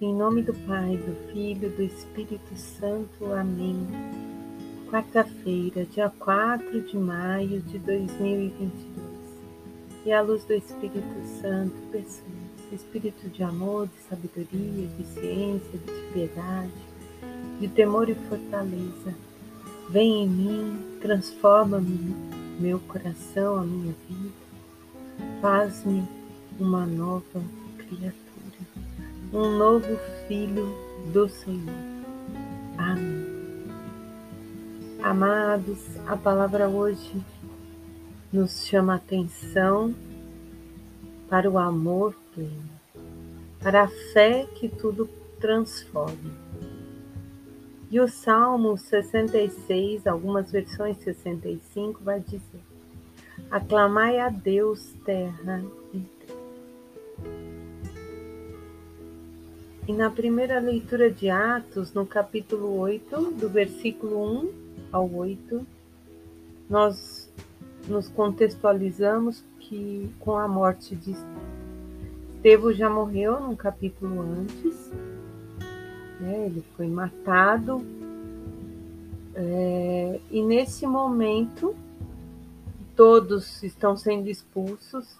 Em nome do Pai, do Filho, do Espírito Santo. Amém. Quarta-feira, dia 4 de maio de 2022. E à luz do Espírito Santo, pessoas, espírito de amor, de sabedoria, de ciência, de piedade, de temor e fortaleza. Vem em mim, transforma-me, meu coração, a minha vida. Faz-me uma nova criatura um novo filho do Senhor. Amém. Amados, a palavra hoje nos chama a atenção para o amor pleno, para a fé que tudo transforma. E o Salmo 66, algumas versões 65, vai dizer: Aclamai a Deus, terra e E na primeira leitura de Atos, no capítulo 8, do versículo 1 ao 8, nós nos contextualizamos que com a morte de Estevão já morreu num capítulo antes, né? ele foi matado, é, e nesse momento todos estão sendo expulsos,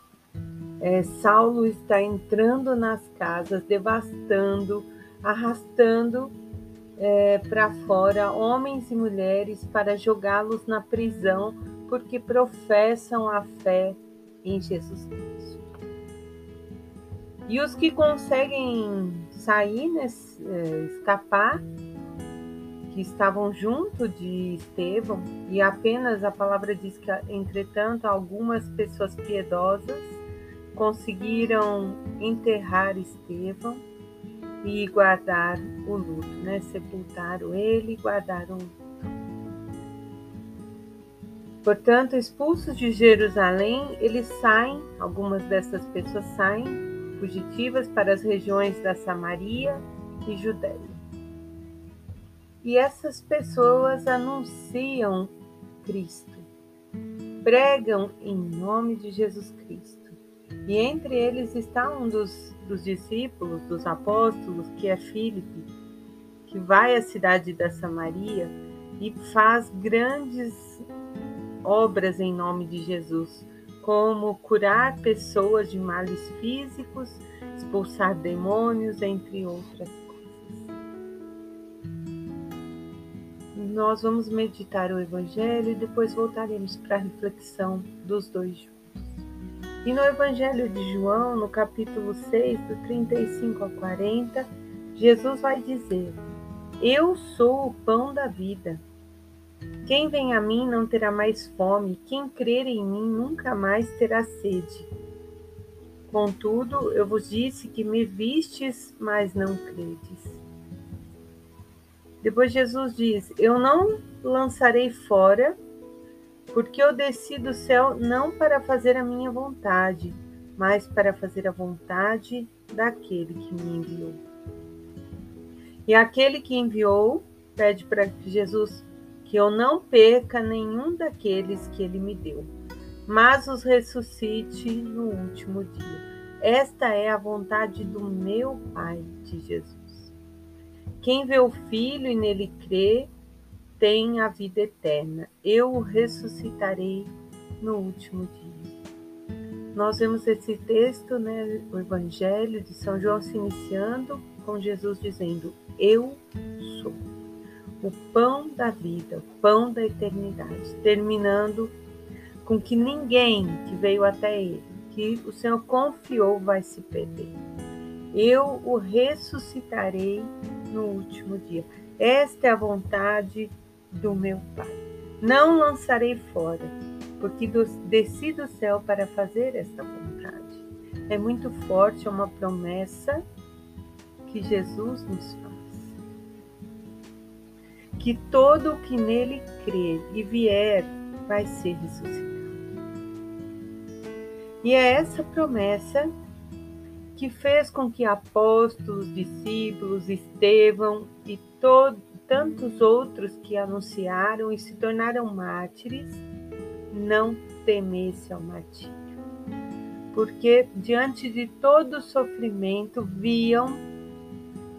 é, Saulo está entrando nas casas, devastando, arrastando é, para fora homens e mulheres para jogá-los na prisão, porque professam a fé em Jesus Cristo. E os que conseguem sair, nesse, é, escapar, que estavam junto de Estevão, e apenas a palavra diz que, entretanto, algumas pessoas piedosas conseguiram enterrar Estevão e guardar o luto, né? Sepultaram ele e guardaram o luto. Portanto, expulsos de Jerusalém, eles saem, algumas dessas pessoas saem fugitivas para as regiões da Samaria e Judéia. E essas pessoas anunciam Cristo, pregam em nome de Jesus Cristo e entre eles está um dos, dos discípulos, dos apóstolos, que é Filipe, que vai à cidade da Samaria e faz grandes obras em nome de Jesus, como curar pessoas de males físicos, expulsar demônios, entre outras coisas. Nós vamos meditar o Evangelho e depois voltaremos para a reflexão dos dois juntos. E no Evangelho de João, no capítulo 6, do 35 a 40, Jesus vai dizer: Eu sou o pão da vida. Quem vem a mim não terá mais fome, quem crer em mim nunca mais terá sede. Contudo, eu vos disse que me vistes, mas não credes. Depois Jesus diz: Eu não lançarei fora porque eu desci do céu não para fazer a minha vontade, mas para fazer a vontade daquele que me enviou. E aquele que enviou pede para Jesus que eu não perca nenhum daqueles que ele me deu, mas os ressuscite no último dia. Esta é a vontade do meu Pai, de Jesus. Quem vê o Filho e nele crê, tem a vida eterna. Eu o ressuscitarei no último dia. Nós vemos esse texto, né, o Evangelho de São João se iniciando com Jesus dizendo: Eu sou o pão da vida, o pão da eternidade, terminando com que ninguém que veio até ele, que o Senhor confiou, vai se perder. Eu o ressuscitarei no último dia. Esta é a vontade do meu Pai. Não lançarei fora, porque desci do céu para fazer esta vontade. É muito forte, é uma promessa que Jesus nos faz. Que todo o que nele crer e vier vai ser ressuscitado. E é essa promessa que fez com que apóstolos, discípulos, Estevão e todo, tantos outros que anunciaram e se tornaram mártires, não temesse ao martírio. Porque diante de todo o sofrimento viam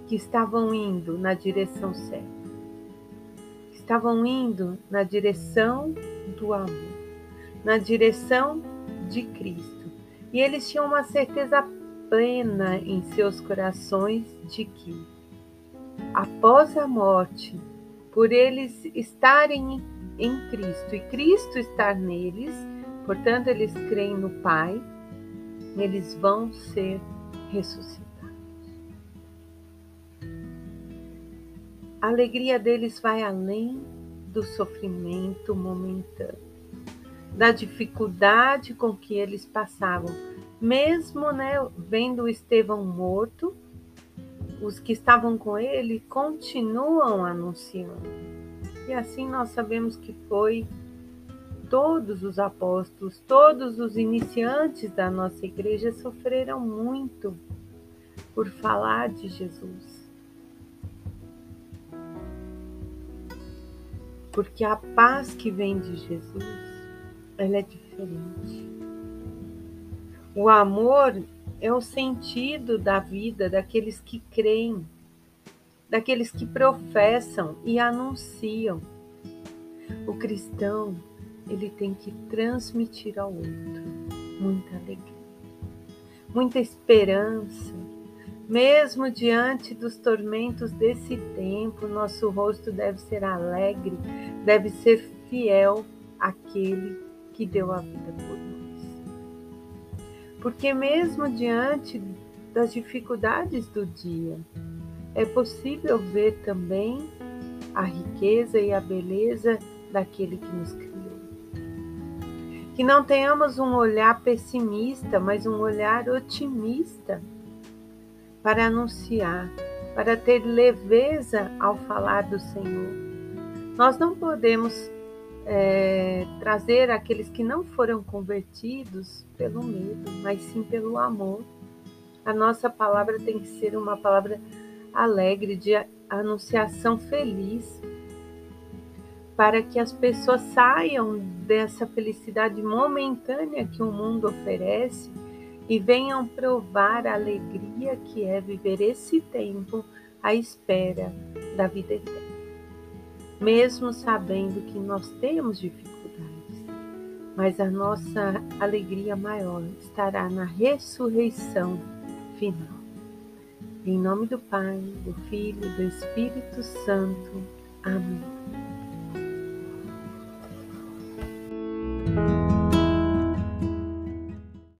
que estavam indo na direção certa, estavam indo na direção do amor, na direção de Cristo. E eles tinham uma certeza plena em seus corações de que, após a morte, por eles estarem em Cristo e Cristo estar neles, portanto, eles creem no Pai, eles vão ser ressuscitados. A alegria deles vai além do sofrimento momentâneo, da dificuldade com que eles passavam. Mesmo né, vendo Estevão morto, os que estavam com ele continuam anunciando. E assim nós sabemos que foi todos os apóstolos, todos os iniciantes da nossa igreja sofreram muito por falar de Jesus. porque a paz que vem de Jesus, ela é diferente. O amor é o sentido da vida daqueles que creem, daqueles que professam e anunciam. O cristão, ele tem que transmitir ao outro muita alegria, muita esperança, mesmo diante dos tormentos desse tempo, nosso rosto deve ser alegre, deve ser fiel àquele que deu a vida. Porque, mesmo diante das dificuldades do dia, é possível ver também a riqueza e a beleza daquele que nos criou. Que não tenhamos um olhar pessimista, mas um olhar otimista para anunciar, para ter leveza ao falar do Senhor. Nós não podemos é, trazer aqueles que não foram convertidos pelo medo, mas sim pelo amor. A nossa palavra tem que ser uma palavra alegre, de anunciação feliz, para que as pessoas saiam dessa felicidade momentânea que o mundo oferece e venham provar a alegria que é viver esse tempo à espera da vida eterna. Mesmo sabendo que nós temos dificuldades, mas a nossa alegria maior estará na ressurreição final. Em nome do Pai, do Filho e do Espírito Santo. Amém.